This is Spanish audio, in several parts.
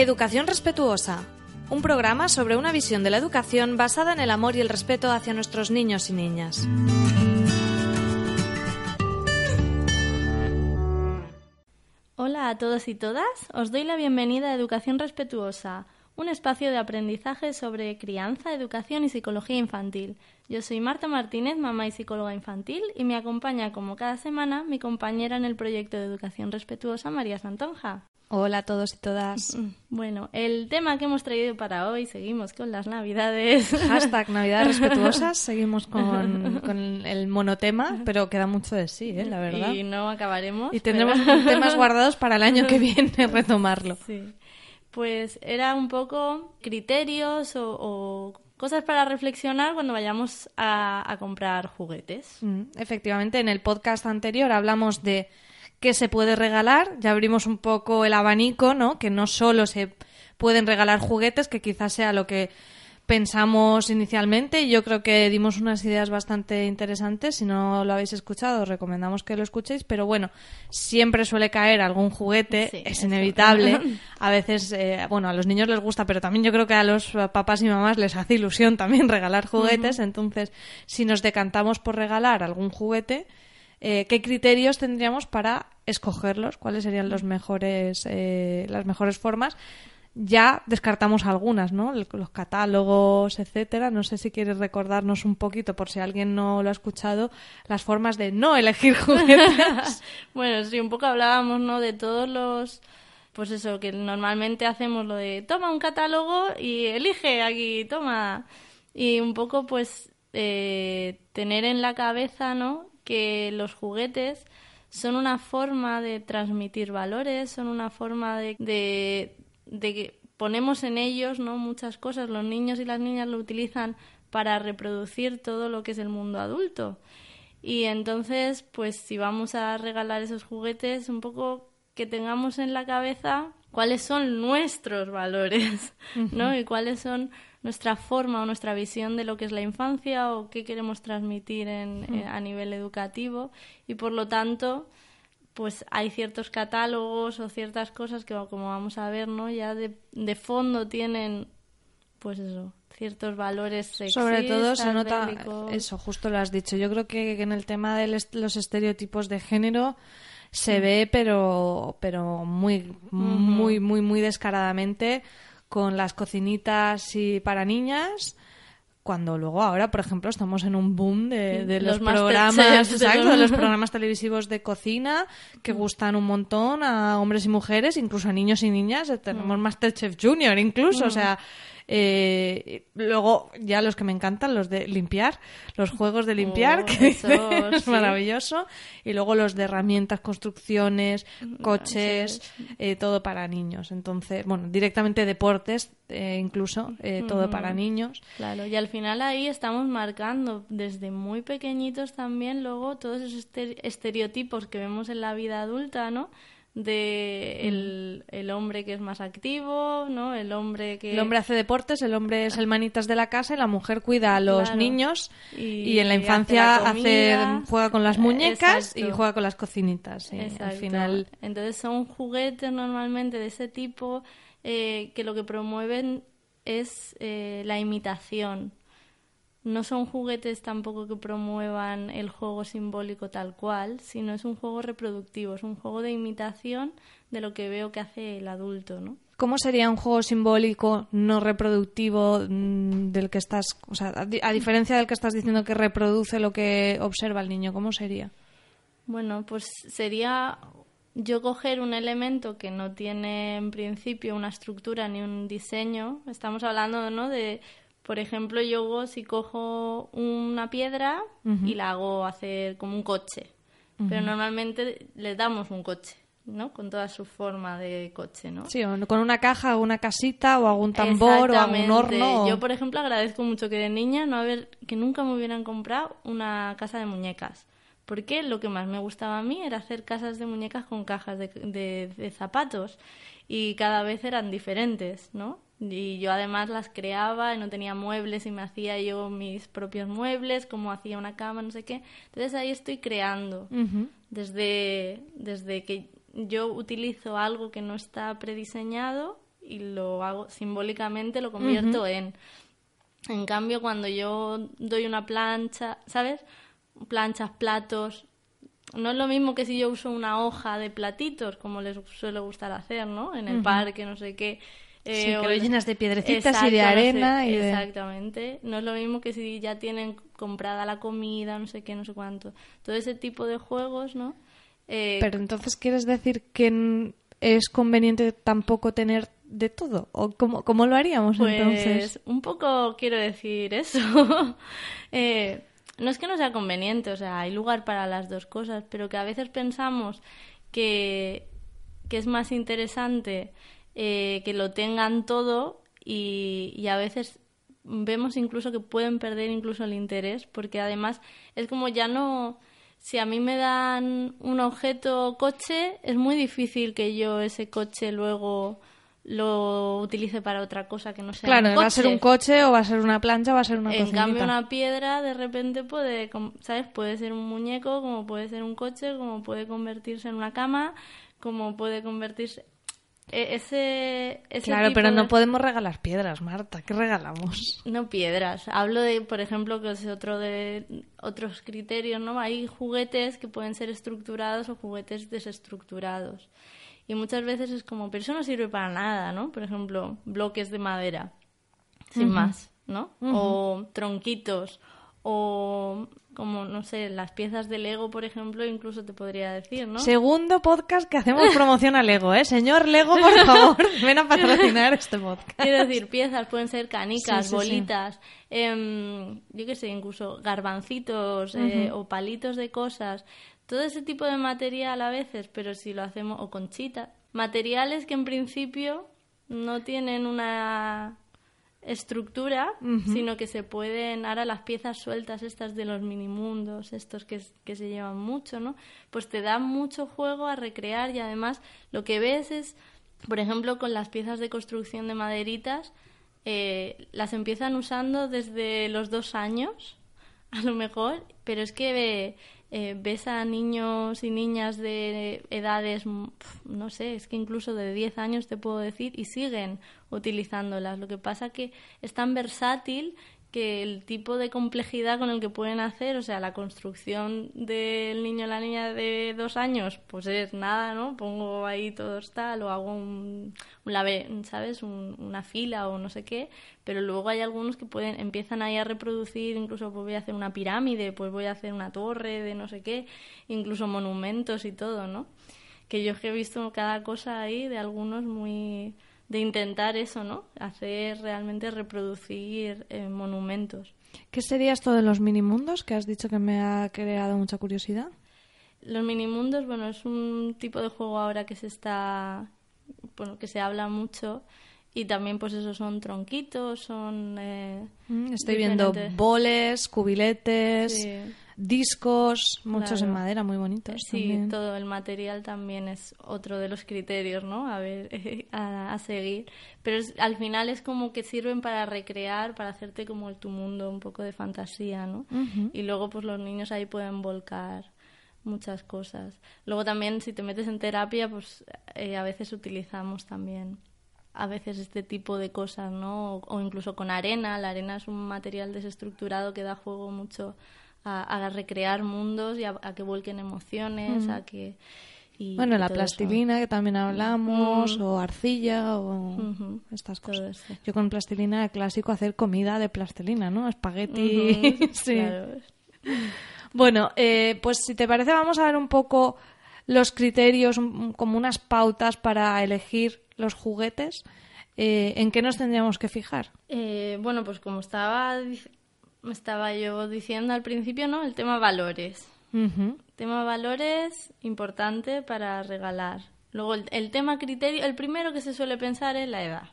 Educación respetuosa. Un programa sobre una visión de la educación basada en el amor y el respeto hacia nuestros niños y niñas. Hola a todos y todas, os doy la bienvenida a Educación Respetuosa, un espacio de aprendizaje sobre crianza, educación y psicología infantil. Yo soy Marta Martínez, mamá y psicóloga infantil, y me acompaña como cada semana mi compañera en el proyecto de Educación Respetuosa, María Santonja. Hola a todos y todas. Bueno, el tema que hemos traído para hoy, seguimos con las navidades. Hashtag navidades respetuosas, seguimos con, con el monotema, pero queda mucho de sí, ¿eh? la verdad. Y no acabaremos. Y tendremos temas guardados para el año que viene retomarlo. Sí. Pues era un poco criterios o, o cosas para reflexionar cuando vayamos a, a comprar juguetes. Mm, Efectivamente, en el podcast anterior hablamos de qué se puede regalar, ya abrimos un poco el abanico, ¿no? Que no solo se pueden regalar juguetes, que quizás sea lo que pensamos inicialmente. Yo creo que dimos unas ideas bastante interesantes. Si no lo habéis escuchado, os recomendamos que lo escuchéis. Pero bueno, siempre suele caer algún juguete, Sí, es inevitable. A veces, eh, bueno, a los niños les gusta, pero también yo creo que a los papás y mamás les hace ilusión también regalar juguetes. Entonces, si nos decantamos por regalar algún juguete, eh, ¿qué criterios tendríamos para escogerlos? ¿Cuáles serían los mejores, eh, las mejores formas? Ya descartamos algunas, ¿no? Los catálogos, etcétera. No sé si quieres recordarnos un poquito, por si alguien no lo ha escuchado, las formas de no elegir juguetes. Bueno, sí, un poco hablábamos, ¿no? De todos los... Pues eso, que normalmente hacemos lo de toma un catálogo y elige aquí, toma. Y un poco, pues, eh, tener en la cabeza, ¿no? Que los juguetes son una forma de transmitir valores, son una forma de, de, de que ponemos en ellos, ¿no? Muchas cosas. Los niños y las niñas lo utilizan para reproducir todo lo que es el mundo adulto. Y entonces, pues si vamos a regalar esos juguetes, un poco que tengamos en la cabeza cuáles son nuestros valores, ¿no? Y cuáles son nuestra forma o nuestra visión de lo que es la infancia o qué queremos transmitir en, eh, a nivel educativo. Y por lo tanto, pues hay ciertos catálogos o ciertas cosas que, como vamos a ver, ¿no? Ya de, de fondo tienen, pues eso, ciertos valores Sobre todo se sexistas, nota bélicos. eso, justo lo has dicho. Yo creo que en el tema de los estereotipos de género se ve, pero, pero muy, muy, muy, muy descaradamente con las cocinitas y para niñas. Cuando luego ahora, por ejemplo, estamos en un boom de, de los, Los programas, exacto, de los programas televisivos de cocina que gustan un montón a hombres y mujeres, incluso a niños y niñas. Eh, Tenemos Masterchef Junior incluso, o sea, eh, luego ya los que me encantan, los de limpiar, los juegos de limpiar, Oh, que eso, es sí. maravilloso, y luego los de herramientas, construcciones, coches, eh, todo para niños. Entonces, bueno, directamente deportes, eh, incluso, eh, todo para niños. Claro, y al final ahí estamos marcando desde muy pequeñitos también luego todos esos este- estereotipos que vemos en la vida adulta, ¿no? De el, el hombre que es más activo, ¿no? El hombre que... El hombre hace deportes, el hombre es el manitas de la casa y la mujer cuida a los Claro. niños Y y, en la hace infancia hace, juega con las muñecas Exacto. y juega con las cocinitas. sí. Al final Entonces son juguetes normalmente de ese tipo eh, que lo que promueven es eh, la imitación. No son juguetes tampoco que promuevan el juego simbólico tal cual, sino es un juego reproductivo, es un juego de imitación de lo que veo que hace el adulto, ¿no? ¿Cómo sería un juego simbólico no reproductivo mm, del que estás, o sea, a, di- a diferencia del que estás diciendo que reproduce lo que observa el niño, ¿cómo sería? Bueno, pues sería yo coger un elemento que no tiene en principio una estructura ni un diseño. Estamos hablando, ¿no? De, por ejemplo, yo si cojo una piedra y la hago hacer como un coche. pero normalmente le damos un coche, ¿no? Con toda su forma de coche, ¿no? Sí, o con una caja o una casita o algún tambor o algún horno. o- Yo, por ejemplo, agradezco mucho que de niña no haber, que nunca me hubieran comprado una casa de muñecas. Porque lo que más me gustaba a mí era hacer casas de muñecas con cajas de, de- de zapatos. Y cada vez eran diferentes, ¿no? Y yo además las creaba y no tenía muebles y me hacía yo mis propios muebles, como hacía una cama, no sé qué. Entonces ahí estoy creando desde, desde que yo utilizo algo que no está prediseñado y lo hago simbólicamente, lo convierto en. En cambio, cuando yo doy una plancha, ¿sabes? Planchas, platos. No es lo mismo que si yo uso una hoja de platitos, como les suele gustar hacer, ¿no? En el parque, no sé qué. Sí, eh, que o lo llenas de piedrecitas y de arena y de... Exactamente. No es lo mismo que si ya tienen comprada la comida, no sé qué, no sé cuánto. Todo ese tipo de juegos, ¿no? Eh, Pero entonces, ¿quieres decir que es conveniente tampoco tener de todo? ¿O cómo, cómo lo haríamos pues entonces? un poco quiero decir eso. Eh, no es que no sea conveniente, o sea, hay lugar para las dos cosas, pero que a veces pensamos que, que es más interesante eh, que lo tengan todo y, y a veces vemos incluso que pueden perder incluso el interés porque además es como ya no si a mí me dan un objeto coche es muy difícil que yo ese coche luego lo utilice para otra cosa que no sea Claro, un va a ser coche. un coche o va a ser una plancha o va a ser una En cocinita. cambio, una piedra de repente puede, ¿sabes? Puede ser un muñeco, como puede ser un coche, como puede convertirse en una cama, como puede convertirse... e- Ese, ese Claro, tipo pero no de- podemos regalar piedras, Marta. ¿Qué regalamos? No piedras. Hablo de, por ejemplo, que es otro de otros criterios, ¿no? Hay juguetes que pueden ser estructurados o juguetes desestructurados. Y muchas veces es como, pero eso no sirve para nada, ¿no? Por ejemplo, bloques de madera, sin más, ¿no? O tronquitos, o como, no sé, las piezas de Lego, por ejemplo, incluso te podría decir, ¿no? Segundo podcast que hacemos promoción a Lego, ¿eh? Señor Lego, por favor, ven a patrocinar este podcast. Quiero decir, piezas pueden ser canicas, Sí, sí, sí. bolitas, em, yo qué sé, incluso garbancitos eh, o palitos de cosas. Todo ese tipo de material a veces, pero si lo hacemos, o conchita, materiales que en principio no tienen una estructura, sino que se pueden, ahora las piezas sueltas estas de los minimundos, estos que, que se llevan mucho, ¿no? Pues te dan mucho juego a recrear y además lo que ves es, por ejemplo, con las piezas de construcción de maderitas, eh, las empiezan usando desde los dos años, a lo mejor, pero es que eh, ves a niños y niñas de edades, mm, no sé, es que incluso de 10 años te puedo decir, y siguen utilizándolas. Lo que pasa que es tan versátil que el tipo de complejidad con el que pueden hacer, o sea, la construcción del niño o la niña de dos años, pues es nada, ¿no? Pongo ahí todo tal, o hago un, ¿sabes? Un- una fila o no sé qué, pero luego hay algunos que pueden, empiezan ahí a reproducir, incluso pues voy a hacer una pirámide, pues voy a hacer una torre de no sé qué, incluso monumentos y todo, ¿no? Que yo es que he visto cada cosa ahí de algunos muy de intentar eso, ¿no? Hacer realmente reproducir eh, monumentos. ¿Qué sería esto de los minimundos que has dicho que me ha creado mucha curiosidad? Los minimundos, bueno, es un tipo de juego ahora que se está, bueno, que se habla mucho y también pues eso son tronquitos, son... eh, Mm, Estoy viendo boles, cubiletes, Sí. discos, muchos Claro. en madera, muy bonitos. Sí, también. todo el material también es otro de los criterios, ¿no? A ver, a, a seguir. Pero es- al final es como que sirven para recrear, para hacerte como el, tu mundo, un poco de fantasía, ¿no? Y luego pues los niños ahí pueden volcar muchas cosas. Luego también si te metes en terapia, pues eh, a veces utilizamos también a veces este tipo de cosas, ¿no? O, o incluso con arena. La arena es un material desestructurado que da juego mucho a, a recrear mundos y a, a que vuelquen emociones, a que... y- Bueno, y la eso. plastilina que también hablamos, Mm. o arcilla, o Ujú, estas cosas. Yo con plastilina clásico hacer comida de plastilina, ¿no? Espagueti. Sí. claro. Bueno, eh, pues si te parece vamos a ver un poco los criterios, un- como unas pautas para elegir los juguetes. Eh, ¿En qué nos tendríamos que fijar? Eh, bueno, pues como estaba, estaba yo diciendo al principio, ¿no? El tema valores. Tema valores, importante para regalar. Luego el, el tema criterio, el primero que se suele pensar es la edad.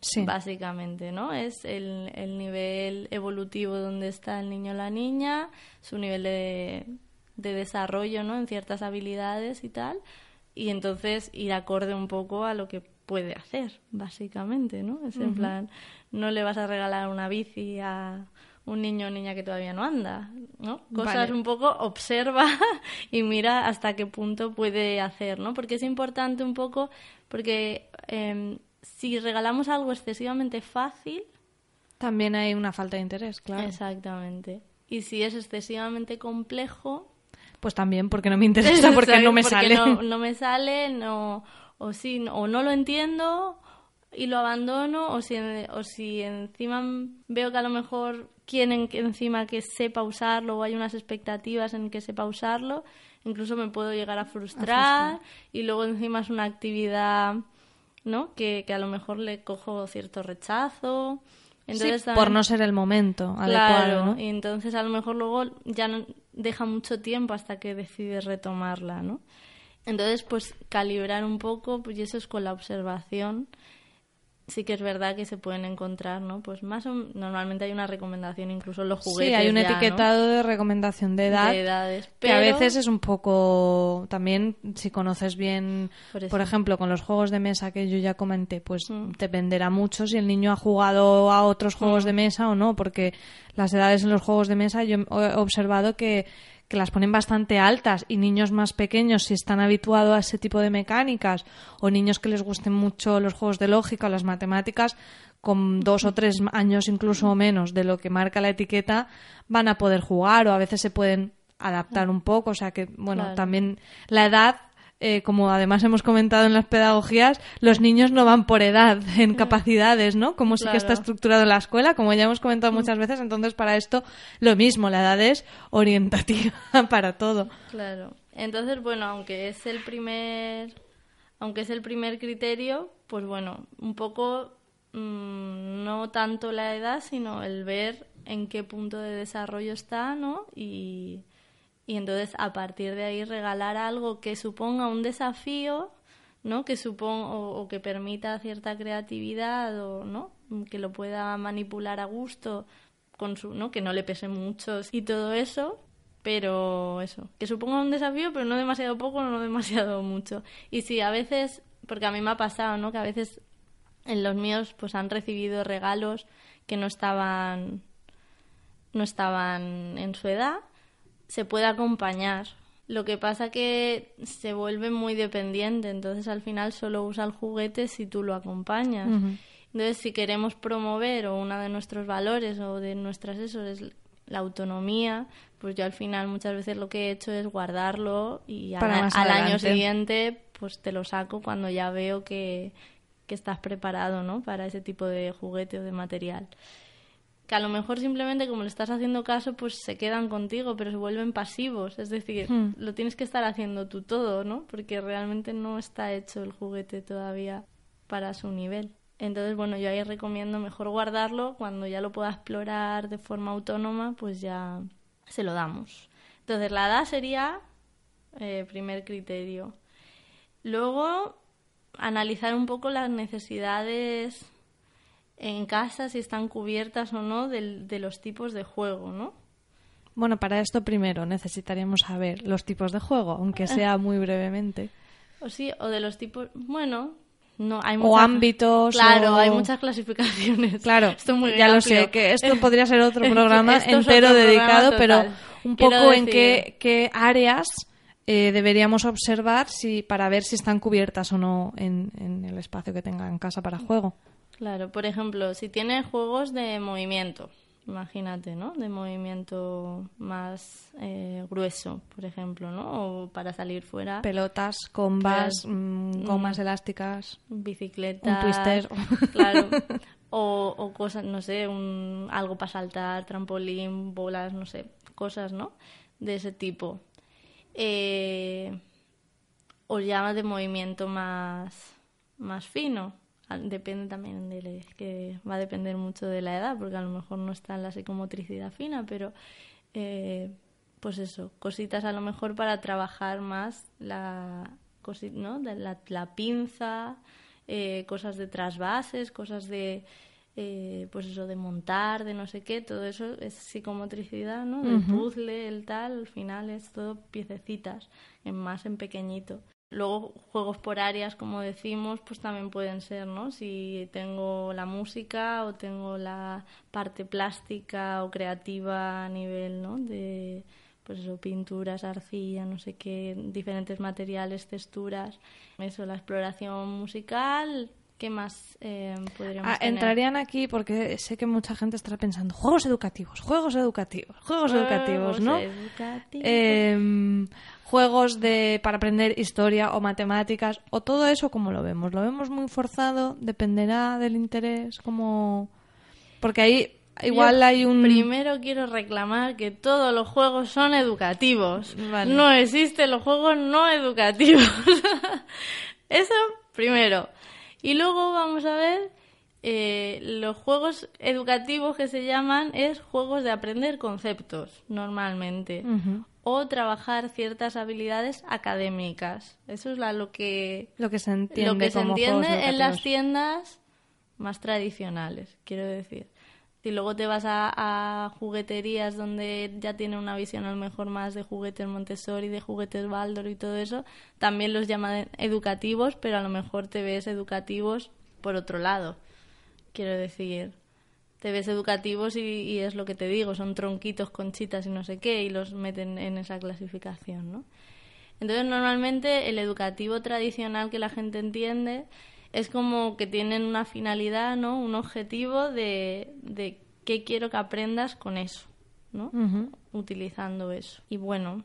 Sí. Básicamente, ¿no? Es el, el nivel evolutivo donde está el niño o la niña, su nivel de, de desarrollo, ¿no? En ciertas habilidades y tal. Y entonces ir acorde un poco a lo que puede hacer, básicamente, ¿no? Es en plan, no le vas a regalar una bici a un niño o niña que todavía no anda, ¿no? Cosas Vale. un poco observa y mira hasta qué punto puede hacer, ¿no? Porque es importante un poco, porque em, si regalamos algo excesivamente fácil, También hay una falta de interés, claro. exactamente, y si es excesivamente complejo, Pues también porque no me interesa, porque no me porque sale. No, no me sale, no, o sí, no- o no lo entiendo y lo abandono, o si, o si encima veo que a lo mejor quieren que encima que sepa usarlo o hay unas expectativas en que sepa usarlo, incluso me puedo llegar a frustrar, y luego encima es una actividad, ¿no? Que, que a lo mejor le cojo cierto rechazo. Entonces Sí, también- por no ser el momento Claro, adecuado, ¿no? y entonces a lo mejor luego ya no- deja mucho tiempo hasta que decides retomarla, ¿no? Entonces, pues calibrar un poco, pues y eso es con la observación. Sí que es verdad que se pueden encontrar, ¿no? Pues más o normalmente hay una recomendación incluso en los juguetes. Sí, hay un ya, ¿no? etiquetado de recomendación de edad. de edades, Que a pero- veces es un poco también si conoces bien, Por ejemplo, con los juegos de mesa que yo ya comenté, pues dependerá mucho si el niño ha jugado a otros juegos de mesa o no, porque las edades en los juegos de mesa yo he observado que, que las ponen bastante altas y niños más pequeños si están habituados a ese tipo de mecánicas o niños que les gusten mucho los juegos de lógica o las matemáticas con dos o tres años incluso o menos de lo que marca la etiqueta van a poder jugar o a veces se pueden adaptar un poco, o sea que, bueno, Claro. también la edad, eh, como además hemos comentado en las pedagogías, los niños no van por edad en capacidades, ¿no? Como sí que está estructurado en la escuela, como ya hemos comentado muchas veces, entonces para esto lo mismo, la edad es orientativa para todo. Claro. Entonces, bueno, aunque es el primer, aunque es el primer criterio, pues bueno, un poco mm, no tanto la edad, sino el ver en qué punto de desarrollo está, ¿no? Y, y entonces a partir de ahí regalar algo que suponga un desafío, ¿no? Que suponga o, que permita cierta creatividad o, ¿no? Que lo pueda manipular a gusto con su, ¿no? Que no le pese mucho y todo eso, pero eso, que suponga un desafío, pero no demasiado poco, no demasiado mucho. Y sí, a veces, porque a mí me ha pasado, ¿no? Que a veces en los míos pues han recibido regalos que no estaban no estaban en su edad, se puede acompañar. Lo que pasa que se vuelve muy dependiente, entonces al final solo usa el juguete si tú lo acompañas. Entonces, si queremos promover o uno de nuestros valores o de nuestras eso es la autonomía, pues yo al final muchas veces lo que he hecho es guardarlo y al, Para más al año siguiente pues te lo saco cuando ya veo que, que estás preparado, ¿no? Para ese tipo de juguete o de material. Que a lo mejor simplemente como le estás haciendo caso, pues se quedan contigo, pero se vuelven pasivos. Es decir, Hmm. lo tienes que estar haciendo tú todo, ¿no? Porque realmente no está hecho el juguete todavía para su nivel. Entonces, bueno, yo ahí recomiendo mejor guardarlo. Cuando ya lo pueda explorar de forma autónoma, pues ya se lo damos. Entonces, la edad sería eh, primer criterio. Luego, analizar un poco las necesidades en casa, si están cubiertas o no, del- de, los tipos de juego, ¿no? Bueno, para esto primero necesitaríamos saber los tipos de juego, aunque sea muy brevemente. O sí, o de los tipos, bueno, no hay O muchas- ámbitos, Claro, o- hay muchas clasificaciones. Claro, Esto es muy ya lo sé, que esto podría ser otro programa entero otro dedicado, programa pero un Quiero poco en qué, qué áreas eh, deberíamos observar si para ver si están cubiertas o no en, en el espacio que tenga en casa para juego. Claro, por ejemplo, si tiene juegos de movimiento, imagínate, ¿no? De movimiento más eh, grueso, por ejemplo, ¿no? O para salir fuera, Pelotas, combas, Claro. mm, gomas elásticas. bicicleta, un twister. claro, o, o cosas, no sé, un, algo para saltar, trampolín, bolas, no sé, cosas, ¿no? De ese tipo. Eh, o ya de movimiento más, más fino. Depende también de la- que va a depender mucho de la edad, porque a lo mejor no está en la psicomotricidad fina, pero eh, pues eso, cositas a lo mejor para trabajar más la, ¿no? la, la pinza, eh, cosas de trasvases, cosas de, eh, pues eso, de montar, de no sé qué, todo eso es psicomotricidad, ¿no? El puzzle, el tal, al final es todo piececitas, en más en pequeñito. Luego juegos por áreas, como decimos, pues también pueden ser, ¿no? Si tengo la música o tengo la parte plástica o creativa a nivel, ¿no? De, pues eso, pinturas, arcilla, no sé qué, diferentes materiales, texturas. Eso, la exploración musical, ¿Qué más eh, podríamos ah, Entrarían aquí porque sé que mucha gente estará pensando juegos educativos, juegos educativos, juegos, educativos, ¿no? Em, juegos de para aprender historia o matemáticas o todo eso como lo vemos. Lo vemos muy forzado, dependerá del interés, como porque ahí igual hay un primero quiero reclamar que todos los juegos son educativos. No existen los juegos no educativos. eso primero. Y luego vamos a ver eh, los juegos educativos que se llaman es juegos de aprender conceptos normalmente o trabajar ciertas habilidades académicas. Eso es lo que lo que se entiende, lo que se entiende en las tiendas más tradicionales, quiero decir. Si luego te vas a, jugueterías donde ya tienen una visión a lo mejor más de juguetes Montessori, de juguetes Baldor y todo eso, también los llaman educativos, pero a lo mejor te ves educativos por otro lado. Quiero decir, te ves educativos y, es lo que te digo, son tronquitos, conchitas y no sé qué, y los meten en esa clasificación, ¿no? Entonces, normalmente el educativo tradicional que la gente entiende es como que tienen una finalidad, ¿no? Un objetivo de, de qué quiero que aprendas con eso, ¿no? Utilizando eso. Y bueno,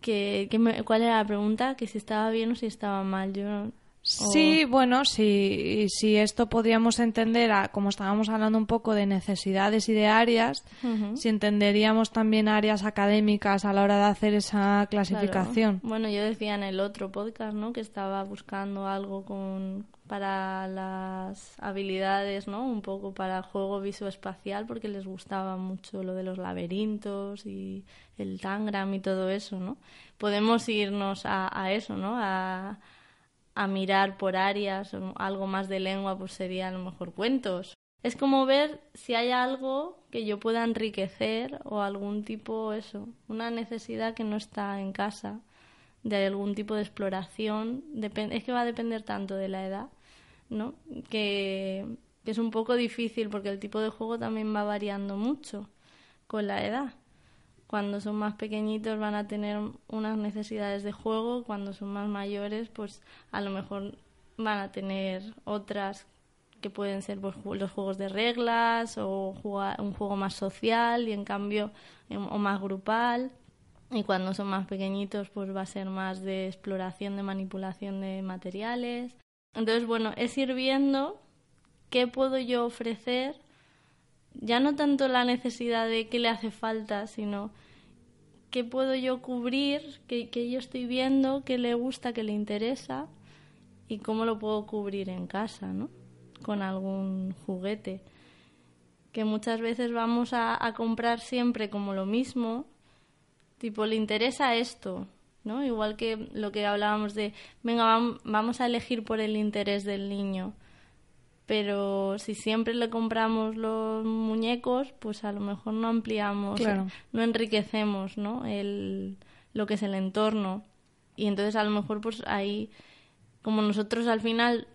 que, ¿cuál era la pregunta? Que si estaba bien o si estaba mal. Yo Sí, bueno, si, si esto podríamos entender, a, como estábamos hablando un poco de necesidades y de áreas, si entenderíamos también áreas académicas a la hora de hacer esa clasificación. Bueno, yo decía en el otro podcast, ¿no? Que estaba buscando algo con, para las habilidades, ¿no? Un poco para el juego visoespacial porque les gustaba mucho lo de los laberintos y el tangram y todo eso, ¿no? Podemos irnos a, a eso, ¿no? A, a mirar por áreas o algo más de lengua, pues sería a lo mejor cuentos. Es como ver si hay algo que yo pueda enriquecer o algún tipo, eso, una necesidad que no está en casa, de algún tipo de exploración. es que va a depender tanto de la edad, ¿no? Que, que es un poco difícil porque el tipo de juego también va variando mucho con la edad cuando son más pequeñitos van a tener unas necesidades de juego, cuando son más mayores pues a lo mejor van a tener otras que pueden ser pues, los juegos de reglas o un juego más social y en cambio em, o más grupal. Y cuando son más pequeñitos pues va a ser más de exploración de manipulación de materiales. Entonces bueno es ir viendo qué puedo yo ofrecer ya no tanto la necesidad de qué le hace falta, sino qué puedo yo cubrir, qué, yo estoy viendo, qué le gusta, qué le interesa y cómo lo puedo cubrir en casa, ¿no? Con algún juguete. Que muchas veces vamos a, comprar siempre como lo mismo, tipo, le interesa esto, ¿no? Igual que lo que hablábamos de, venga, vamos a elegir por el interés del niño pero si siempre le compramos los muñecos, pues a lo mejor no ampliamos, no enriquecemos, ¿no? El, lo que es el entorno. Y entonces a lo mejor pues ahí, como nosotros al final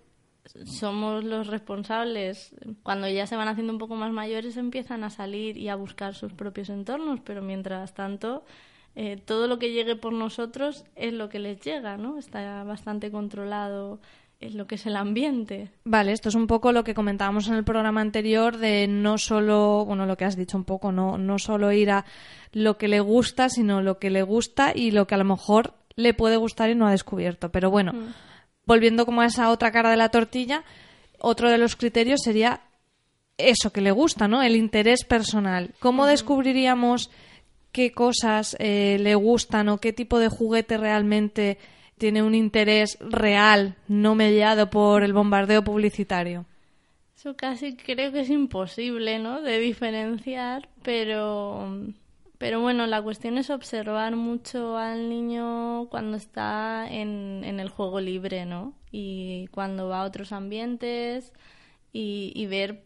somos los responsables, cuando ya se van haciendo un poco más mayores empiezan a salir y a buscar sus propios entornos, pero mientras tanto eh, todo lo que llegue por nosotros es lo que les llega, ¿no? Está bastante controlado es lo que es el ambiente. Vale, esto es un poco lo que comentábamos en el programa anterior de no solo, bueno, lo que has dicho un poco, no, no solo ir a lo que le gusta, sino lo que le gusta y lo que a lo mejor le puede gustar y no ha descubierto. Pero bueno, mm. volviendo como a esa otra cara de la tortilla, otro de los criterios sería eso que le gusta, ¿no? El interés personal. ¿Cómo descubriríamos qué cosas eh, le gustan o qué tipo de juguete realmente tiene un interés real, no mediado por el bombardeo publicitario. Eso casi creo que es imposible, ¿no? De diferenciar, pero Pero bueno, la cuestión es observar mucho al niño cuando está en, en el juego libre, ¿no? Y cuando va a otros ambientes y, y ver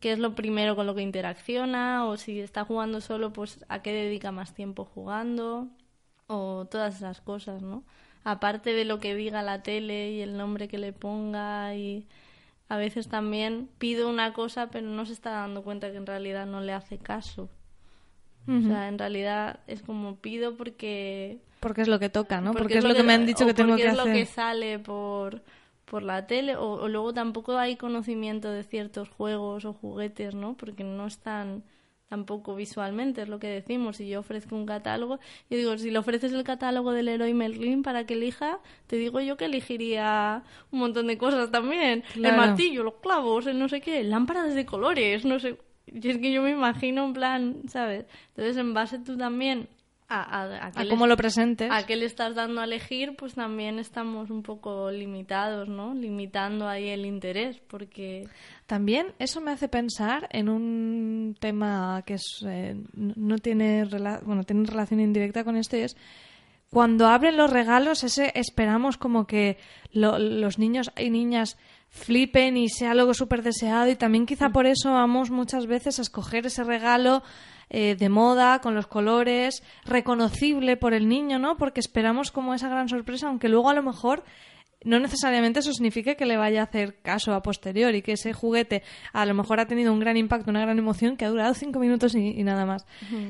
qué es lo primero con lo que interacciona o si está jugando solo, pues a qué dedica más tiempo jugando o todas esas cosas, ¿no? Aparte de lo que diga la tele y el nombre que le ponga y a veces también pido una cosa pero no se está dando cuenta que en realidad no le hace caso. O sea, en realidad es como pido porque... Porque es lo que toca, ¿no? Porque, es lo que, me han dicho que tengo que hacer. Porque es lo que sale por, por la tele o, o, luego tampoco hay conocimiento de ciertos juegos o juguetes, ¿no? Porque no están tampoco visualmente, es lo que decimos. Si yo ofrezco un catálogo, yo digo, si le ofreces el catálogo del héroe Merlin para que elija, te digo yo que elegiría un montón de cosas también. El martillo, los clavos, el no sé qué, lámparas de colores, no sé y es que yo me imagino un plan, ¿sabes? Entonces, en base tú también a, a, a, cómo lo presentes. A qué le estás dando a elegir, pues también estamos un poco limitados, ¿no? Limitando ahí el interés, porque... También eso me hace pensar en un tema que es, eh, no tiene, bueno, tiene relación indirecta con esto y es cuando abren los regalos, ese esperamos como que los niños y niñas flipen y sea algo súper deseado y también quizá por eso vamos muchas veces a escoger ese regalo eh, de moda, con los colores, reconocible por el niño, ¿no? Porque esperamos como esa gran sorpresa, aunque luego a lo mejor no necesariamente eso significa que le vaya a hacer caso a posteriori, que ese juguete a lo mejor ha tenido un gran impacto, una gran emoción que ha durado cinco minutos y, nada más.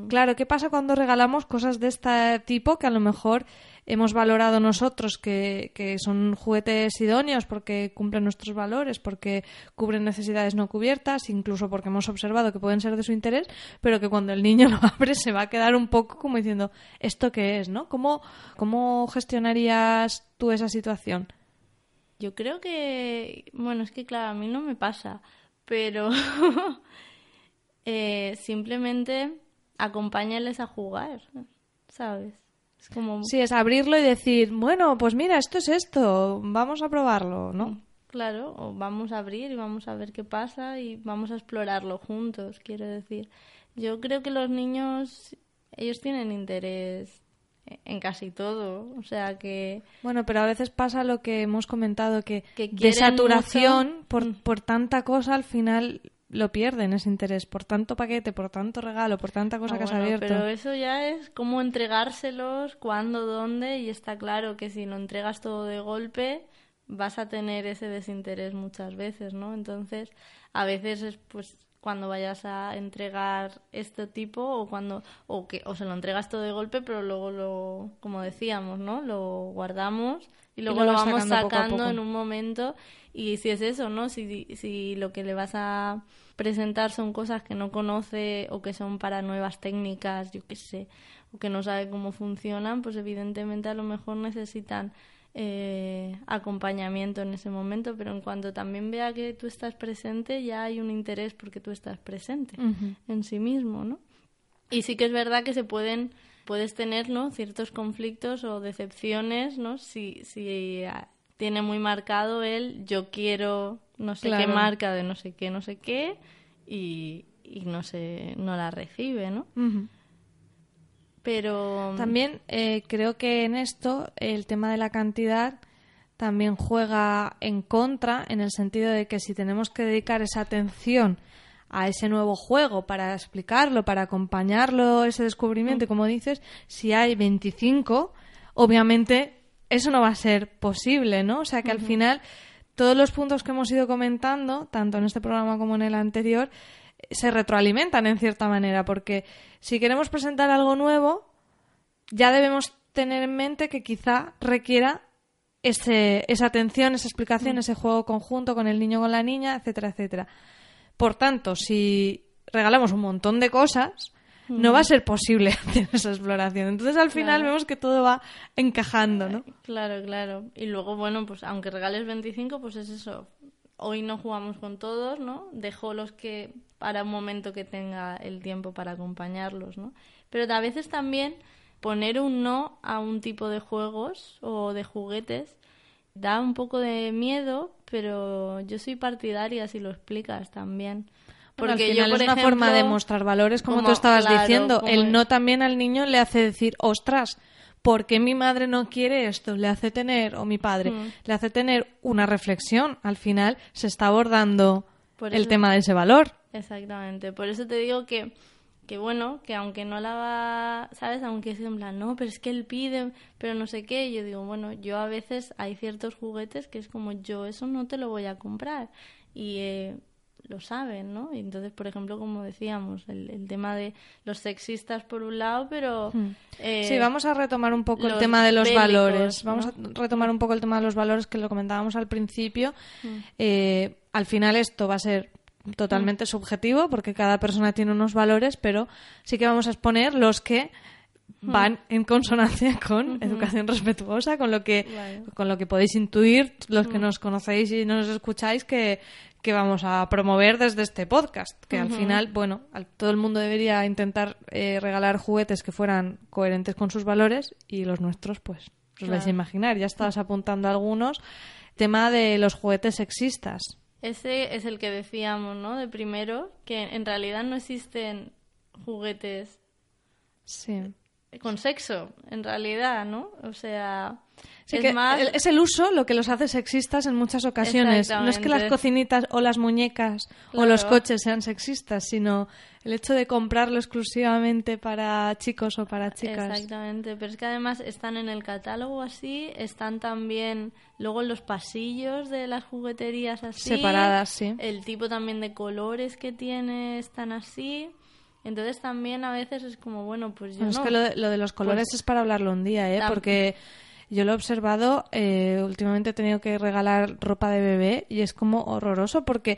Claro, ¿qué pasa cuando regalamos cosas de este tipo que a lo mejor hemos valorado nosotros que, son juguetes idóneos porque cumplen nuestros valores, porque cubren necesidades no cubiertas, incluso porque hemos observado que pueden ser de su interés, pero que cuando el niño lo abre se va a quedar un poco como diciendo, ¿esto qué es? ¿no? ¿Cómo, cómo gestionarías tú esa situación? Yo creo que, bueno, es que claro, a mí no me pasa, pero eh, simplemente acompáñales a jugar, ¿sabes? Sí, es abrirlo y decir, bueno, pues mira, esto es esto, vamos a probarlo, ¿no? Claro, o vamos a abrir y vamos a ver qué pasa y vamos a explorarlo juntos, quiero decir. Yo creo que los niños, ellos tienen interés en casi todo, o sea que... Bueno, pero a veces pasa lo que hemos comentado, que, de saturación por, mm. por tanta cosa al final lo pierden ese interés por tanto paquete, por tanto regalo, por tanta cosa ah, que has abierto. Pero eso ya es cómo entregárselos, cuándo, dónde, y está claro que si lo entregas todo de golpe vas a tener ese desinterés muchas veces, ¿no? Entonces, a veces es pues cuando vayas a entregar este tipo o cuando o que o se lo entregas todo de golpe, pero luego lo como decíamos, ¿no? Lo guardamos y luego lo, vamos sacando, en un momento y si es eso, ¿no? Si, si lo que le vas a presentar son cosas que no conoce o que son para nuevas técnicas, yo qué sé, o que no sabe cómo funcionan, pues evidentemente a lo mejor necesitan eh, acompañamiento en ese momento, pero en cuanto también vea que tú estás presente, ya hay un interés porque tú estás presente en sí mismo, ¿no? Y sí que es verdad que se pueden puedes tener ¿no? ciertos conflictos o decepciones ¿no? si, si ah, tiene muy marcado el yo quiero no sé qué marca de no sé qué, no sé qué y, y no sé, no la recibe, ¿no? Pero también eh, creo que en esto el tema de la cantidad también juega en contra en el sentido de que si tenemos que dedicar esa atención a ese nuevo juego para explicarlo, para acompañarlo, ese descubrimiento, como dices, si hay 25, obviamente eso no va a ser posible, ¿no? O sea que al final todos los puntos que hemos ido comentando, tanto en este programa como en el anterior, se retroalimentan en cierta manera, porque si queremos presentar algo nuevo, ya debemos tener en mente que quizá requiera ese, esa atención, esa explicación, mm. ese juego conjunto con el niño con la niña, etcétera, etcétera. Por tanto, si regalamos un montón de cosas, no va a ser posible hacer esa exploración. Entonces al final vemos que todo va encajando, ¿no? Claro, claro. Y luego, bueno, pues aunque regales 25, pues es eso. Hoy no jugamos con todos, ¿no? Dejo los que para un momento que tenga el tiempo para acompañarlos, ¿no? Pero a veces también poner un no a un tipo de juegos o de juguetes da un poco de miedo, pero yo soy partidaria si lo explicas también. Porque al Porque final yo, por es una forma de mostrar valores, como, como- tú estabas claro, diciendo. El es- no también al niño le hace decir, ostras, ¿por qué mi madre no quiere esto? Le hace tener, o mi padre, Mm. le hace tener una reflexión. Al final se está abordando Por el eso- tema de ese valor. Exactamente, por eso te digo que, que bueno, que aunque no la va, ¿sabes? Aunque es en plan, no, pero es que él pide, pero no sé qué, yo digo, bueno, yo a veces hay ciertos juguetes que es como, yo eso no te lo voy a comprar y eh, lo saben, ¿no? Y entonces, por ejemplo, como decíamos, el, el tema de los sexistas por un lado, pero... eh, Sí, vamos a retomar un poco el tema de los bélicos, valores. ¿no? Vamos a retomar un poco el tema de los valores que lo comentábamos al principio. Mm. Eh, al final esto va a ser totalmente subjetivo porque cada persona tiene unos valores, pero sí que vamos a exponer los que Mm. van en consonancia con educación respetuosa, con lo que Claro. con lo que podéis intuir los que nos conocéis y nos escucháis que, que vamos a promover desde este podcast, que al final, bueno, al- todo el mundo debería intentar eh, regalar juguetes que fueran coherentes con sus valores y los nuestros, pues, os vais a Claro. imaginar, ya estabas apuntando algunos. Tema de los juguetes sexistas. Ese es el que decíamos, ¿no? De primero, que en realidad no existen juguetes Sí. Con sexo, en realidad, ¿no? O sea, Sí es que más... el- es el uso lo que los hace sexistas en muchas ocasiones. No es que las cocinitas o las muñecas o los coches sean sexistas, sino el hecho de comprarlo exclusivamente para chicos o para chicas. Exactamente, pero es que además están en el catálogo así, están también luego en los pasillos de las jugueterías así. Separadas, sí. El tipo también de colores que tiene están así. Entonces también a veces es como, bueno, pues yo Bueno, no. Es que lo de, lo de los colores Pues- es para hablarlo un día, ¿eh? Porque yo lo he observado, eh, últimamente he tenido que regalar ropa de bebé y es como horroroso porque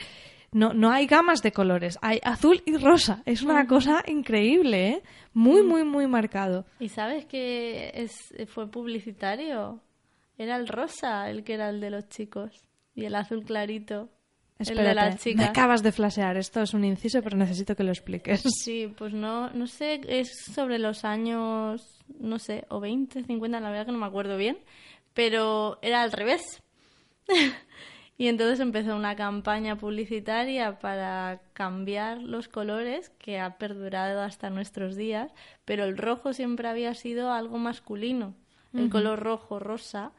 no, no hay gamas de colores, hay azul y rosa. Es una cosa increíble, ¿eh? Muy, Mm. muy, muy marcado. ¿Y sabes que es, fue publicitario? Era el rosa el que era el de los chicos y el azul clarito. El de Espérate, me acabas de flashear. Esto es un inciso, pero necesito que lo expliques. Sí, pues no, no sé, es sobre los años, no sé, o 20, 50, la verdad que no me acuerdo bien, pero era al revés. y entonces empezó una campaña publicitaria para cambiar los colores que ha perdurado hasta nuestros días, pero el rojo siempre había sido algo masculino, el color rojo, rosa,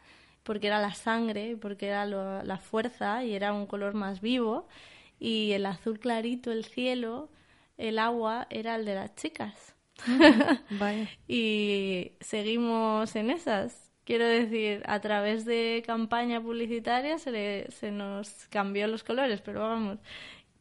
porque era la sangre, porque era lo- la fuerza y era un color más vivo, y el azul clarito, el cielo, el agua, era el de las chicas. Vaya. Y seguimos en esas. Quiero decir, a través de campaña publicitaria se, le- se nos cambió los colores, pero vamos,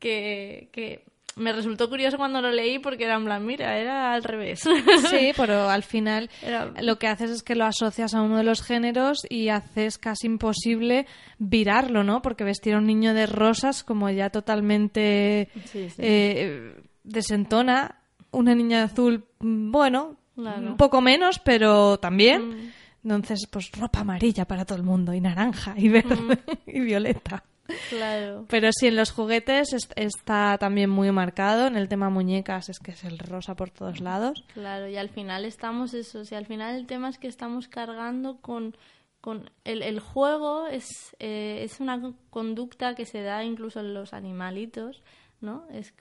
que, que me resultó curioso cuando lo leí porque era en plan, mira, era al revés. Sí, pero al final Era- lo que haces es que lo asocias a uno de los géneros y haces casi imposible virarlo, ¿no? Porque vestir a un niño de rosas como ya totalmente Sí, sí. eh, desentona. Una niña de azul, bueno, Claro. un poco menos, pero también. Mm. Entonces, pues ropa amarilla para todo el mundo, y naranja, y verde, Mm. y violeta. Claro. Pero sí, en los juguetes est- está también muy marcado. En el tema muñecas es que es el rosa por todos lados. Claro, y al final estamos eso, o sea, al final el tema es que estamos cargando con, con el, el juego es, eh, es una co- conducta que se da incluso en los animalitos, ¿no? Es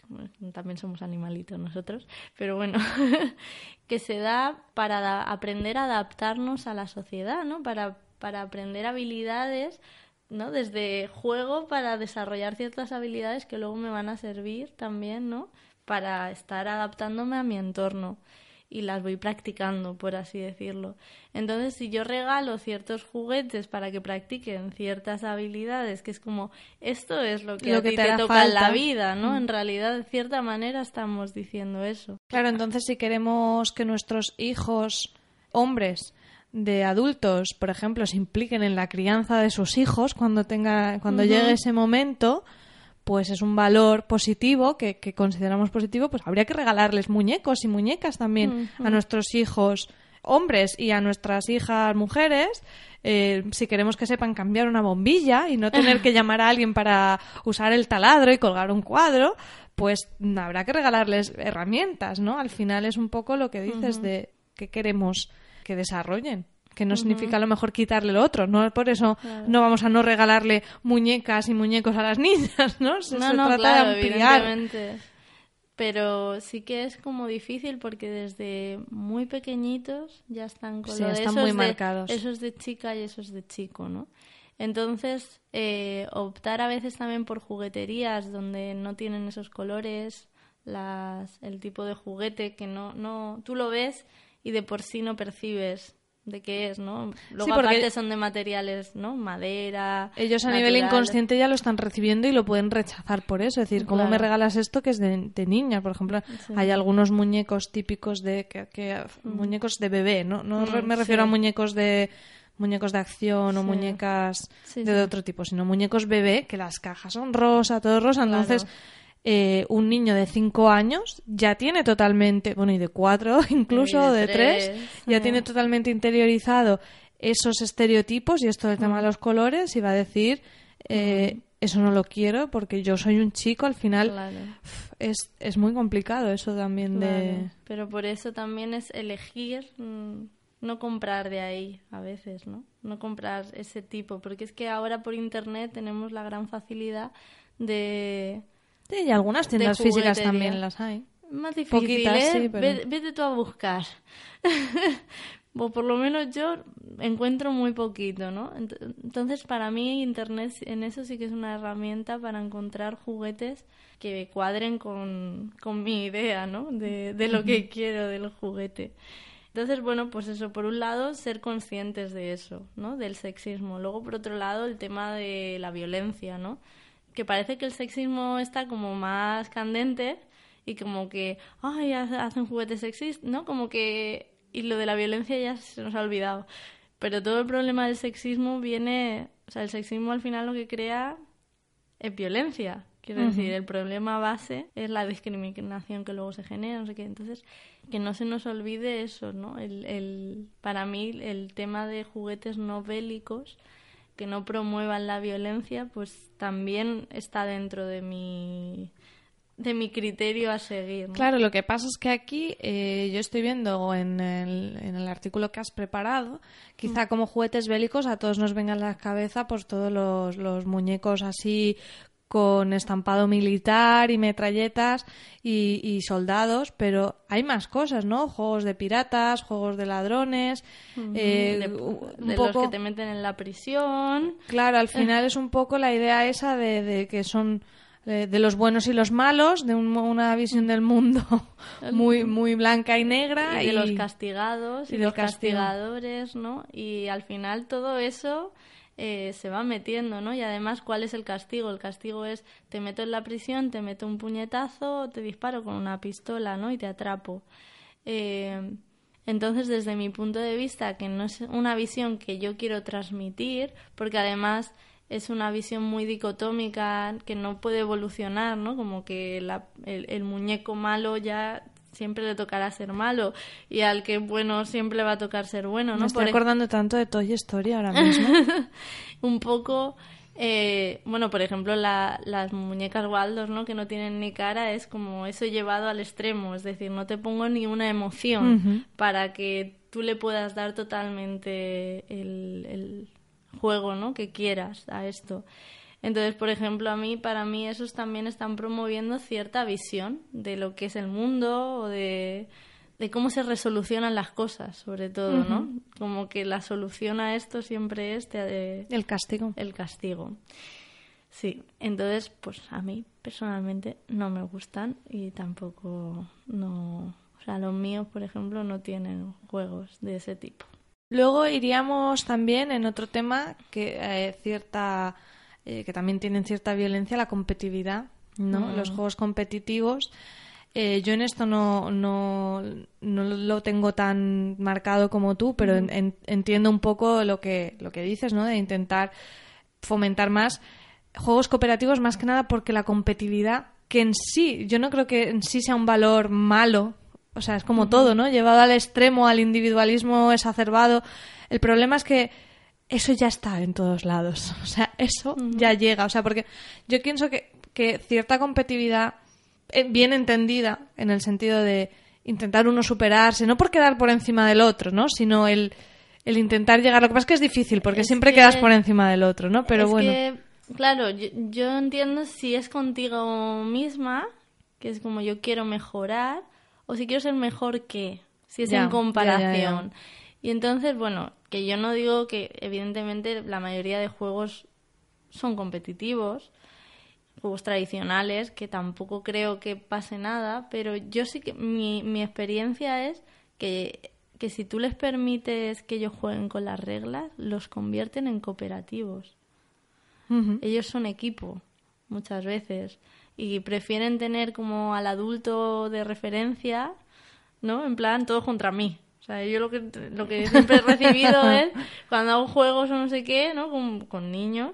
también somos animalitos nosotros, pero bueno, que se da para da- aprender a adaptarnos a la sociedad, ¿no? Para, para aprender habilidades ¿no? Desde juego para desarrollar ciertas habilidades que luego me van a servir también, ¿no? Para estar adaptándome a mi entorno y las voy practicando, por así decirlo. Entonces, si yo regalo ciertos juguetes para que practiquen ciertas habilidades, que es como, esto es lo que Lo a que ti te toca en la falta. vida, ¿no? En realidad, de cierta manera estamos diciendo eso. Claro, entonces si queremos que nuestros hijos, hombres de adultos, por ejemplo, se impliquen en la crianza de sus hijos cuando tenga, cuando llegue ese momento, pues es un valor positivo que, que consideramos positivo, pues habría que regalarles muñecos y muñecas también a nuestros hijos hombres y a nuestras hijas mujeres, eh, si queremos que sepan cambiar una bombilla y no tener que llamar a alguien para usar el taladro y colgar un cuadro, pues habrá que regalarles herramientas, ¿no? Al final es un poco lo que dices de que queremos que desarrollen. que no significa a lo mejor quitarle lo otro, no por eso no vamos a no regalarle muñecas y muñecos a las niñas, ¿no? Se, no, se no, trata claro, de ampliar. Pero sí que es como difícil porque desde muy pequeñitos ya están con Sí, lo de están esos muy de- marcados. Esos de chica y esos de chico, ¿no? Entonces, eh, optar a veces también por jugueterías donde no tienen esos colores, las, el tipo de juguete que no, no, tú lo ves y de por sí no percibes de qué es, ¿no? Luego porque- aparte son de materiales, ¿no? Madera. Ellos a nivel inconsciente ya lo están recibiendo y lo pueden rechazar por eso. Es decir, ¿cómo me regalas esto que es de, de niña? Por ejemplo, hay algunos muñecos típicos de que, que- muñecos de bebé, ¿no? No Mm, me refiero sí. a muñecos de muñecos de acción o Sí. muñecas Sí, de sí. otro tipo, sino muñecos bebé que las cajas son rosa, todo rosa. Entonces, eh, un niño de 5 años ya tiene totalmente, bueno, y de 4 incluso, de de 3, tres, ya tiene totalmente interiorizado esos estereotipos y esto del tema de los colores y va a decir, eh, eso no lo quiero porque yo soy un chico, al final Claro. es, es muy complicado eso también de... Pero por eso también es elegir mm, no comprar de ahí a veces, ¿no? No comprar ese tipo, porque es que ahora por internet tenemos la gran facilidad de Sí, y algunas tiendas físicas también las hay. más difícil, Poquitas, ¿eh? sí, pero- Ve- Vete tú a buscar. o por lo menos yo encuentro muy poquito, ¿no? Ent- Entonces, para mí, Internet en eso sí que es una herramienta para encontrar juguetes que cuadren con, con mi idea, ¿no? De, de lo que quiero del juguete. Entonces, bueno, pues eso, por un lado, ser conscientes de eso, ¿no? Del sexismo. Luego, por otro lado, el tema de la violencia, ¿no? Que parece que el sexismo está como más candente y como que, ay, ha- hacen juguetes sexistas, ¿no? Como que... Y lo de la violencia ya se nos ha olvidado. Pero todo el problema del sexismo viene... O sea, el sexismo al final lo que crea es violencia. Quiero decir, el problema base es la discriminación que luego se genera, no sé qué. Entonces, que no se nos olvide eso, ¿no? El, el, para mí, el tema de juguetes no bélicos que no promuevan la violencia, pues también está dentro de mi de mi criterio a seguir. ¿no? Claro, lo que pasa es que aquí eh, yo estoy viendo en el, en el artículo que has preparado, quizá como juguetes bélicos a todos nos vengan a la cabeza pues todos los, los muñecos así con estampado militar y metralletas y, y soldados, pero hay más cosas, ¿no? Juegos de piratas, juegos de ladrones, eh, de, un de poco... los que te meten en la prisión. Claro, al final es un poco la idea esa de, de que son eh, de los buenos y los malos, de un- una visión del mundo muy muy blanca y negra y de los castigados y y, los castigo. castigadores, ¿no? Y al final todo eso eh, se va metiendo, ¿no? Y además, ¿cuál es el castigo? El castigo es te meto en la prisión, te meto un puñetazo, te disparo con una pistola, ¿no? Y te atrapo. Eh, entonces, desde mi punto de vista, que no es una visión que yo quiero transmitir, porque además es una visión muy dicotómica que no puede evolucionar, ¿no? Como que el muñeco malo ya siempre le tocará ser malo y al que es bueno siempre le va a tocar ser bueno, Me ¿no? estoy Por ej- acordando tanto de Toy Story ahora mismo. un poco eh, bueno por ejemplo la- las muñecas Waldos no que no tienen ni cara es como eso llevado al extremo es decir no te pongo ni una emoción para que tú le puedas dar totalmente el, el juego no que quieras a esto entonces por ejemplo a mí para mí esos también están promoviendo cierta visión de lo que es el mundo o de de cómo se resolucionan las cosas, sobre todo, ¿no? Como que la solución a esto siempre es te- El castigo. el castigo. Sí, entonces, pues a mí personalmente no me gustan y tampoco no, o sea, los míos, por ejemplo, no tienen juegos de ese tipo. Luego iríamos también en otro tema que eh, cierta eh, que también tienen cierta violencia, la competitividad, ¿no? Los juegos competitivos. Eh, yo en esto no, no, no lo tengo tan marcado como tú, pero en- en- entiendo un poco lo que, lo que dices, ¿no? De intentar fomentar más juegos cooperativos, más que nada porque la competitividad, que en sí, yo no creo que en sí sea un valor malo, o sea, es como todo, ¿no? Llevado al extremo, al individualismo exacerbado. El problema es que eso ya está en todos lados. O sea, eso ya llega. O sea, porque yo pienso que, que cierta competitividad eh, bien entendida, en el sentido de intentar uno superarse, no por quedar por encima del otro, ¿no? Sino el, el intentar llegar. Lo que pasa es que es difícil porque Es siempre que- quedas por encima del otro, ¿no? Pero es bueno. que, claro, yo, yo entiendo si es contigo misma, que es como yo quiero mejorar, o si quiero ser mejor que, si es Ya, en ya, ya, comparación. Y entonces, bueno, que yo no digo que evidentemente la mayoría de juegos son competitivos, juegos tradicionales, que tampoco creo que pase nada, pero yo sí que mi, mi experiencia es que, que si tú les permites que ellos jueguen con las reglas, los convierten en cooperativos. Ellos son equipo, muchas veces, y prefieren tener como al adulto de referencia, ¿no? En plan, todos contra mí. O sea, yo lo que, lo que siempre he recibido es cuando hago juegos o no sé qué, ¿no? Con, con niños,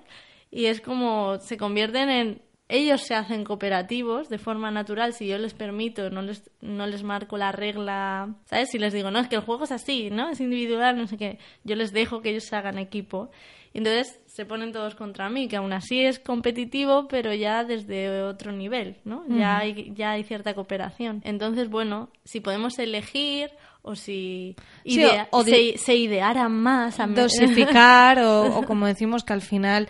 y es como se convierten en... Ellos se hacen cooperativos de forma natural si yo les permito, no les, no les marco la regla, ¿sabes? Si les digo, no, es que el juego es así, ¿no? Es individual, no sé qué. Yo les dejo que ellos se hagan equipo. Y entonces se ponen todos contra mí, que aún así es competitivo, pero ya desde otro nivel, ¿no? Ya, hay, ya hay cierta cooperación. Entonces, bueno, si podemos elegir o si Sí, idea- o- o di- se, se idearan más a dosificar o, o como decimos que al final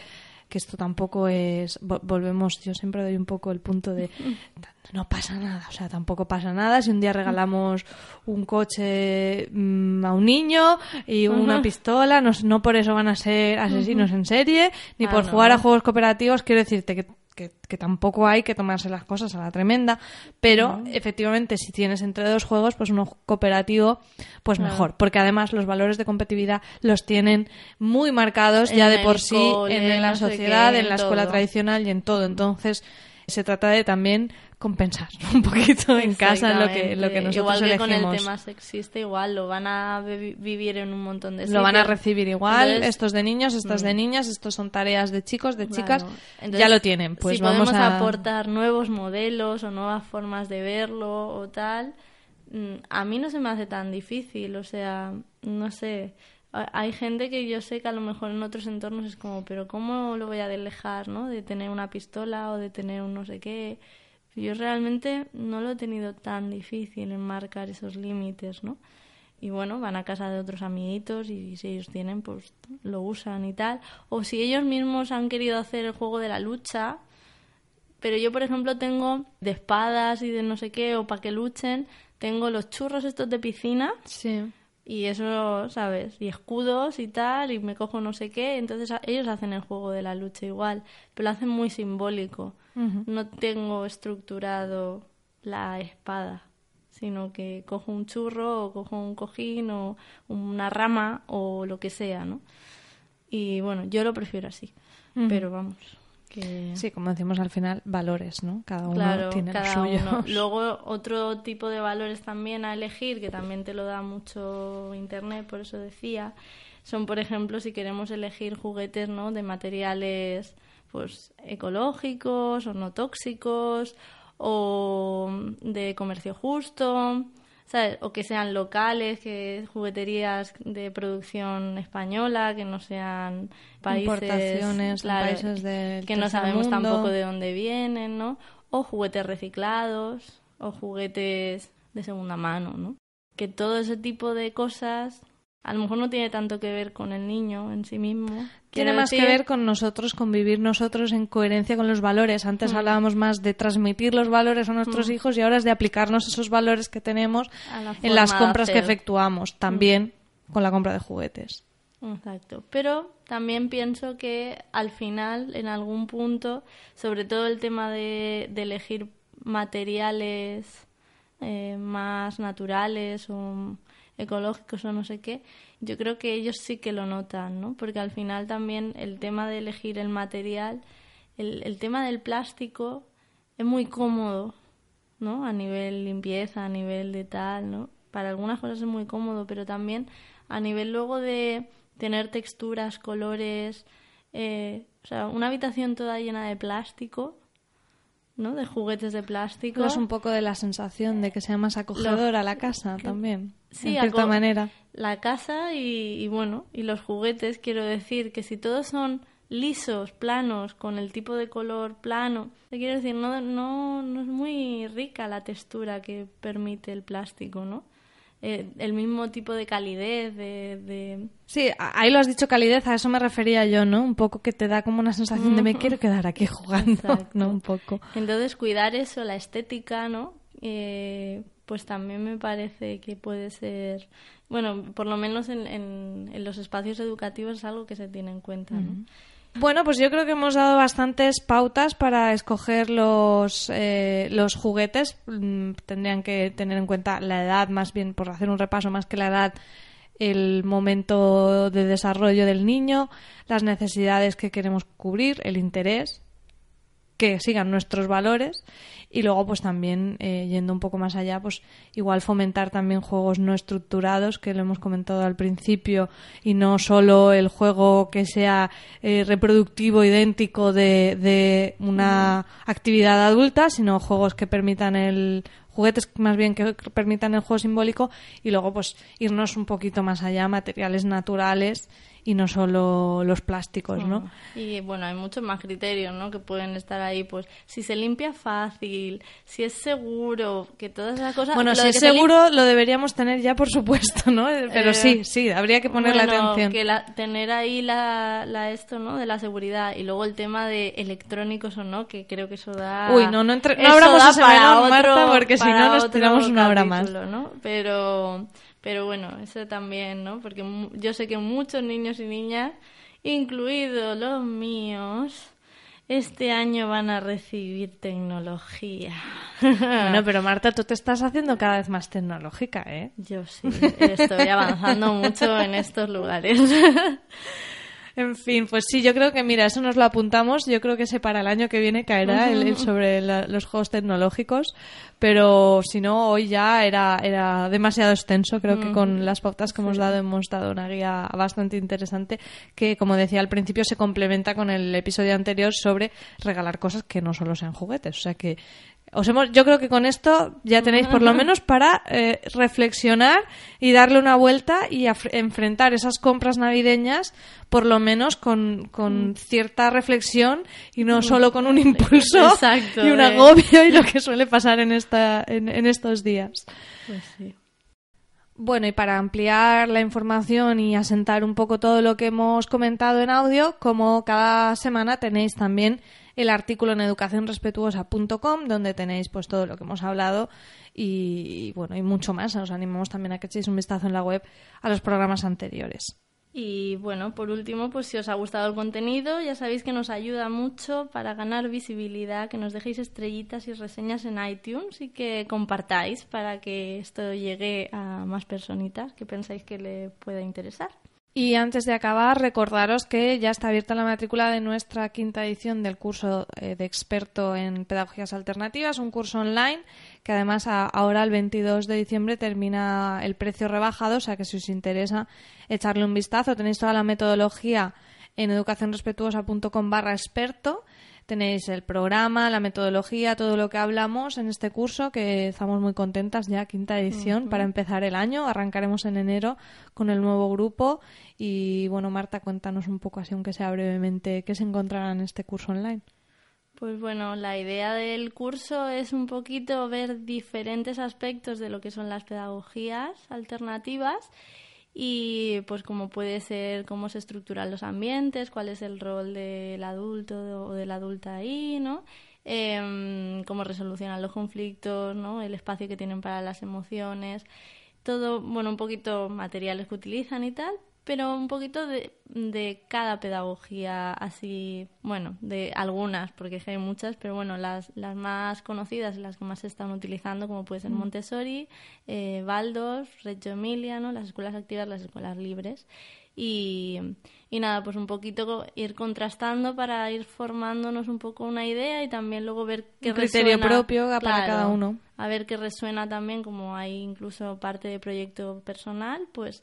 que esto tampoco es vo- volvemos yo siempre doy un poco el punto de no pasa nada o sea tampoco pasa nada. Si un día regalamos un coche mm, a un niño y una pistola no, no por eso van a ser asesinos en serie ni Ah, por no. jugar a juegos cooperativos quiero decirte que que, que tampoco hay que tomarse las cosas a la tremenda, pero efectivamente si tienes entre dos juegos, pues uno cooperativo, pues mejor, porque además los valores de competitividad los tienen muy marcados ya de por sí en la no sociedad, qué, en la escuela tradicional y en todo. Entonces se trata de también compensar un poquito en casa lo que, lo que nosotros Igual que elegimos. con el tema sexista, igual lo van a vi- vivir en un montón de lo van a sitios. recibir igual, Entonces, estos de niños, estas de niñas, estos son tareas de chicos, de chicas, Claro. Entonces, ya lo tienen. Pues si vamos podemos a aportar nuevos modelos o nuevas formas de verlo o tal, mm, a mí no se me hace tan difícil. O sea, no sé. Ha- Hay gente que yo sé que a lo mejor en otros entornos es como, pero ¿cómo lo voy a dejar, no? De tener una pistola o de tener un no sé qué. Yo realmente no lo he tenido tan difícil en marcar esos límites, ¿no? y bueno, van a casa de otros amiguitos y si ellos tienen, pues lo usan y tal. O si ellos mismos han querido hacer el juego de la lucha, pero yo, por ejemplo, tengo de espadas y de no sé qué, o para que luchen, tengo los churros estos de piscina Sí. y eso, ¿sabes? Y escudos y tal, y me cojo no sé qué. Entonces ellos hacen el juego de la lucha igual, pero lo hacen muy simbólico. No tengo estructurado la espada, sino que cojo un churro o cojo un cojín o una rama o lo que sea, ¿no? Y bueno, yo lo prefiero así, pero vamos, que... Sí, como decimos al final, valores, ¿no? Cada uno Claro, tiene cada los suyos. uno. Luego, otro tipo de valores también a elegir, que también te lo da mucho Internet, por eso decía, son, por ejemplo, si queremos elegir juguetes ¿no? de materiales pues ecológicos o no tóxicos o de comercio justo, ¿sabes? o que sean locales, que jugueterías de producción española, que no sean países Importaciones claro, países del que no sabemos mundo. tampoco de dónde vienen, ¿no? O juguetes reciclados, o juguetes de segunda mano, ¿no? Que todo ese tipo de cosas a lo mejor no tiene tanto que ver con el niño en sí mismo. Tiene más que ver con nosotros, con vivir nosotros en coherencia con los valores. Mm. Antes hablábamos más de transmitir los valores a nuestros hijos y ahora es de aplicarnos esos valores que tenemos la en las compras que hacer. Mm. efectuamos, también con la compra de juguetes. Exacto. Pero también pienso que al final, en algún punto, sobre todo el tema de, de elegir materiales eh, más naturales o ecológicos o no sé qué, yo creo que ellos sí que lo notan, ¿no? Porque al final también el tema de elegir el material, el, el tema del plástico es muy cómodo, ¿no? A nivel limpieza, a nivel de tal, ¿no? Para algunas cosas es muy cómodo, pero también a nivel luego de tener texturas, colores, eh, o sea, una habitación toda llena de plástico, ¿no? De juguetes de plástico. Es un poco de la sensación de que sea más acogedora la casa también, Sí, en cierta manera. La casa y, y bueno, y los juguetes, quiero decir que si todos son lisos, planos, con el tipo de color plano, te quiero decir, no, no, no es muy rica la textura que permite el plástico, ¿no? eh, el mismo tipo de calidez, de, Sí, ahí lo has dicho calidez, a eso me refería yo, ¿no? Un poco que te da como una sensación de me quiero quedar aquí jugando, ¿no? Un poco. Entonces, cuidar eso, la estética, ¿no? Eh, pues también me parece que puede ser, bueno, por lo menos en, en, los espacios educativos es algo que se tiene en cuenta, ¿no? Bueno, pues yo creo que hemos dado bastantes pautas para escoger los, eh, los juguetes. Mm, tendrían que tener en cuenta la edad, más bien por hacer un repaso más que la edad, el momento de desarrollo del niño, las necesidades que queremos cubrir, el interés, que sigan nuestros valores y luego pues también eh, yendo un poco más allá pues igual fomentar también juegos no estructurados que lo hemos comentado al principio y no solo el juego que sea eh, reproductivo idéntico de, de una actividad adulta sino juegos que permitan el juguetes más bien que permitan el juego simbólico y luego pues irnos un poquito más allá materiales naturales y no solo los plásticos, ¿no? Y bueno, hay muchos más criterios, ¿no? Que pueden estar ahí, pues si se limpia fácil, si es seguro, que todas esas cosas. Bueno, si es seguro lo deberíamos tener ya, por supuesto, ¿no? Pero eh, sí, sí, habría que ponerle bueno, atención. Que tener ahí la, la, esto, ¿no? De la seguridad y luego el tema de electrónicos o no, que creo que eso da. Uy, no, no, entre... no abramos ese melón, Marta, porque si no nos tiramos una hora más. ¿no? Pero pero bueno, eso también, ¿no? Porque yo sé que muchos niños y niñas, incluidos los míos, este año van a recibir tecnología. Bueno, pero Marta, tú te estás haciendo cada vez más tecnológica, ¿eh? Yo sí, estoy avanzando mucho en estos lugares. En fin, pues sí, yo creo que, mira, eso nos lo apuntamos. Yo creo que ese para el año que viene caerá el, sobre los juegos tecnológicos. Pero si no, hoy ya era, era demasiado extenso. Creo que con las pautas que hemos dado hemos dado una guía bastante interesante que, como decía al principio, se complementa con el episodio anterior sobre regalar cosas que no solo sean juguetes. O sea que os hemos, yo creo que con esto ya tenéis por lo menos para eh, reflexionar y darle una vuelta y enfrentar esas compras navideñas por lo menos con, con cierta reflexión y no solo con un impulso y un agobio y lo que suele pasar en, esta, en, en estos días. Pues sí. Bueno, y para ampliar la información y asentar un poco todo lo que hemos comentado en audio, como cada semana tenéis también el artículo en educacionrespetuosa.com donde tenéis pues todo lo que hemos hablado y, bueno, y mucho más. Os animamos también a que echéis un vistazo en la web a los programas anteriores. Y bueno, por último, pues si os ha gustado el contenido, ya sabéis que nos ayuda mucho para ganar visibilidad, que nos dejéis estrellitas y reseñas en iTunes y que compartáis para que esto llegue a más personitas que pensáis que le pueda interesar. Y antes de acabar, recordaros que ya está abierta la matrícula de nuestra quinta edición del curso eh, de experto en pedagogías alternativas, un curso online que además ahora el 22 de diciembre termina el precio rebajado, o sea que si os interesa echarle un vistazo, tenéis toda la metodología en educacionrespetuosa.com barra experto Tenéis el programa, la metodología, todo lo que hablamos en este curso, que estamos muy contentas ya, quinta edición, para empezar el año. Arrancaremos en enero con el nuevo grupo. Y bueno, Marta, cuéntanos un poco, así aunque sea brevemente, qué se encontrará en este curso online. Pues bueno, la idea del curso es un poquito ver diferentes aspectos de lo que son las pedagogías alternativas y pues como puede ser cómo se estructuran los ambientes, cuál es el rol del adulto o de la adulta ahí, ¿no? Eh, cómo resolucionan los conflictos, ¿no? El espacio que tienen para las emociones, todo, bueno, un poquito materiales que utilizan y tal, pero un poquito de, de, cada pedagogía, así, bueno, de algunas, porque hay muchas, pero bueno, las, las más conocidas, las que más se están utilizando, como puede ser mm. Montessori, eh, Waldorf, Reggio Emilia, ¿no? las escuelas activas, las escuelas libres. Y, y nada, pues un poquito ir contrastando para ir formándonos un poco una idea y también luego ver qué un criterio propio para cada uno. A ver qué resuena también, como hay incluso parte de proyecto personal, pues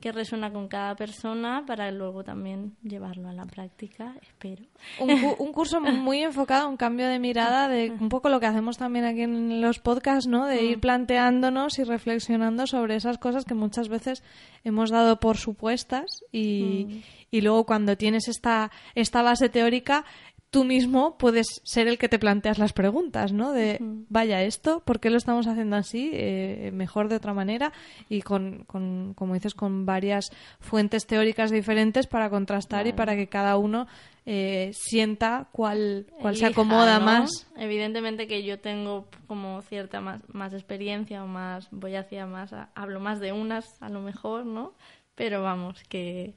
que resuena con cada persona para luego también llevarlo a la práctica, espero. Un, curso muy enfocado, un cambio de mirada de un poco lo que hacemos también aquí en los podcasts, ¿no? De ir mm. planteándonos y reflexionando sobre esas cosas que muchas veces hemos dado por supuestas y, mm. y luego cuando tienes esta, esta base teórica tú mismo puedes ser el que te planteas las preguntas, ¿no? De, vaya esto, ¿por qué lo estamos haciendo así? Eh, mejor de otra manera y con, con, como dices, con varias fuentes teóricas diferentes para contrastar y para que cada uno eh, sienta cuál, cuál se acomoda más. Evidentemente que yo tengo como cierta más, más experiencia o más, voy hacia más, hablo más de unas a lo mejor, ¿no? Pero vamos, que,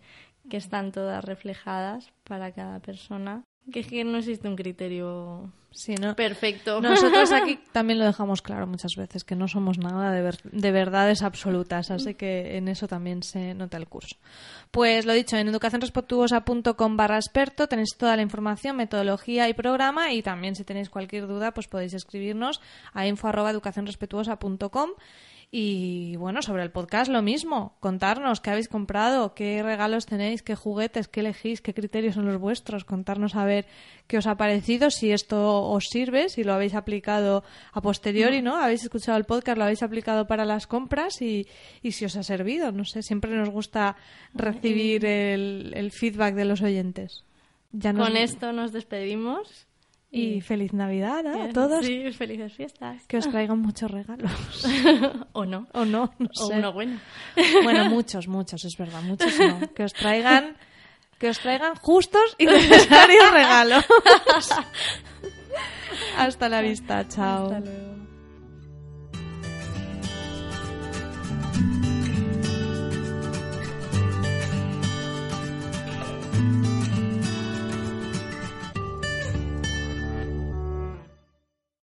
que están todas reflejadas para cada persona que es que no existe un criterio perfecto. Nosotros aquí también lo dejamos claro muchas veces, que no somos nada de, de, verdades absolutas, así que en eso también se nota el curso. Pues lo dicho, en educacionrespetuosa.com barra experto tenéis toda la información, metodología y programa y también si tenéis cualquier duda pues podéis escribirnos a info arroba y bueno, sobre el podcast lo mismo. Contarnos qué habéis comprado, qué regalos tenéis, qué juguetes, qué elegís, qué criterios son los vuestros. Contarnos a ver qué os ha parecido, si esto os sirve, si lo habéis aplicado a posteriori, ¿no? Habéis escuchado el podcast, lo habéis aplicado para las compras y, y si os ha servido. No sé, siempre nos gusta recibir el, feedback de los oyentes. Ya Con esto nos despedimos. Y feliz Navidad a todos. Sí, felices fiestas. Que os traigan muchos regalos. o no. O no, O uno bueno. Bueno, muchos, muchos, es verdad. Muchos no. Que os traigan, que os traigan justos y necesarios regalos. Hasta la vista. Chao. Hasta luego.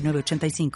85